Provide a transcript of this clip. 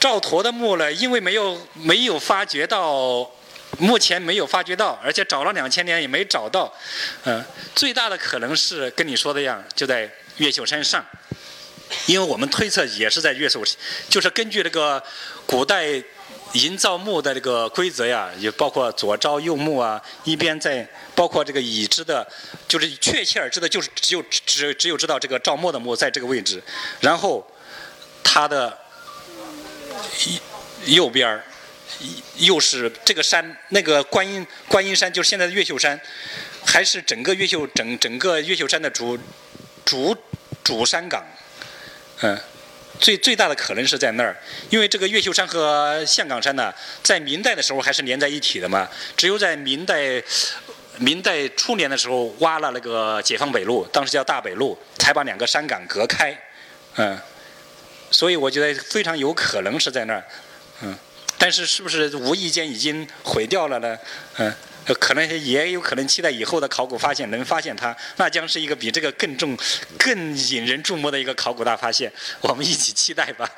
赵佗的墓呢，因为没有没有发掘到，目前没有发掘到，而且找了两千年也没找到，嗯，最大的可能是跟你说的一样，就在越秀山上，因为我们推测也是在越秀，就是根据这个古代营造墓的这个规则呀，也包括左招右墓啊，一边在包括这个已知的，就是确切而知的，就是只有只只有知道这个赵默的墓在这个位置，然后他的。右边儿，又是这个山，那个观音观音山，就是现在的越秀山，还是整个越秀整整个越秀山的主主主山岗，嗯，最最大的可能是在那儿，因为这个越秀山和象岗山呢，在明代的时候还是连在一起的嘛，只有在明代明代初年的时候挖了那个解放北路，当时叫大北路，才把两个山岗隔开，嗯。所以我觉得非常有可能是在那儿，嗯，但是是不是无意间已经毁掉了呢？嗯，可能也有可能期待以后的考古发现能发现它，那将是一个比这个更重、更引人注目的一个考古大发现。我们一起期待吧。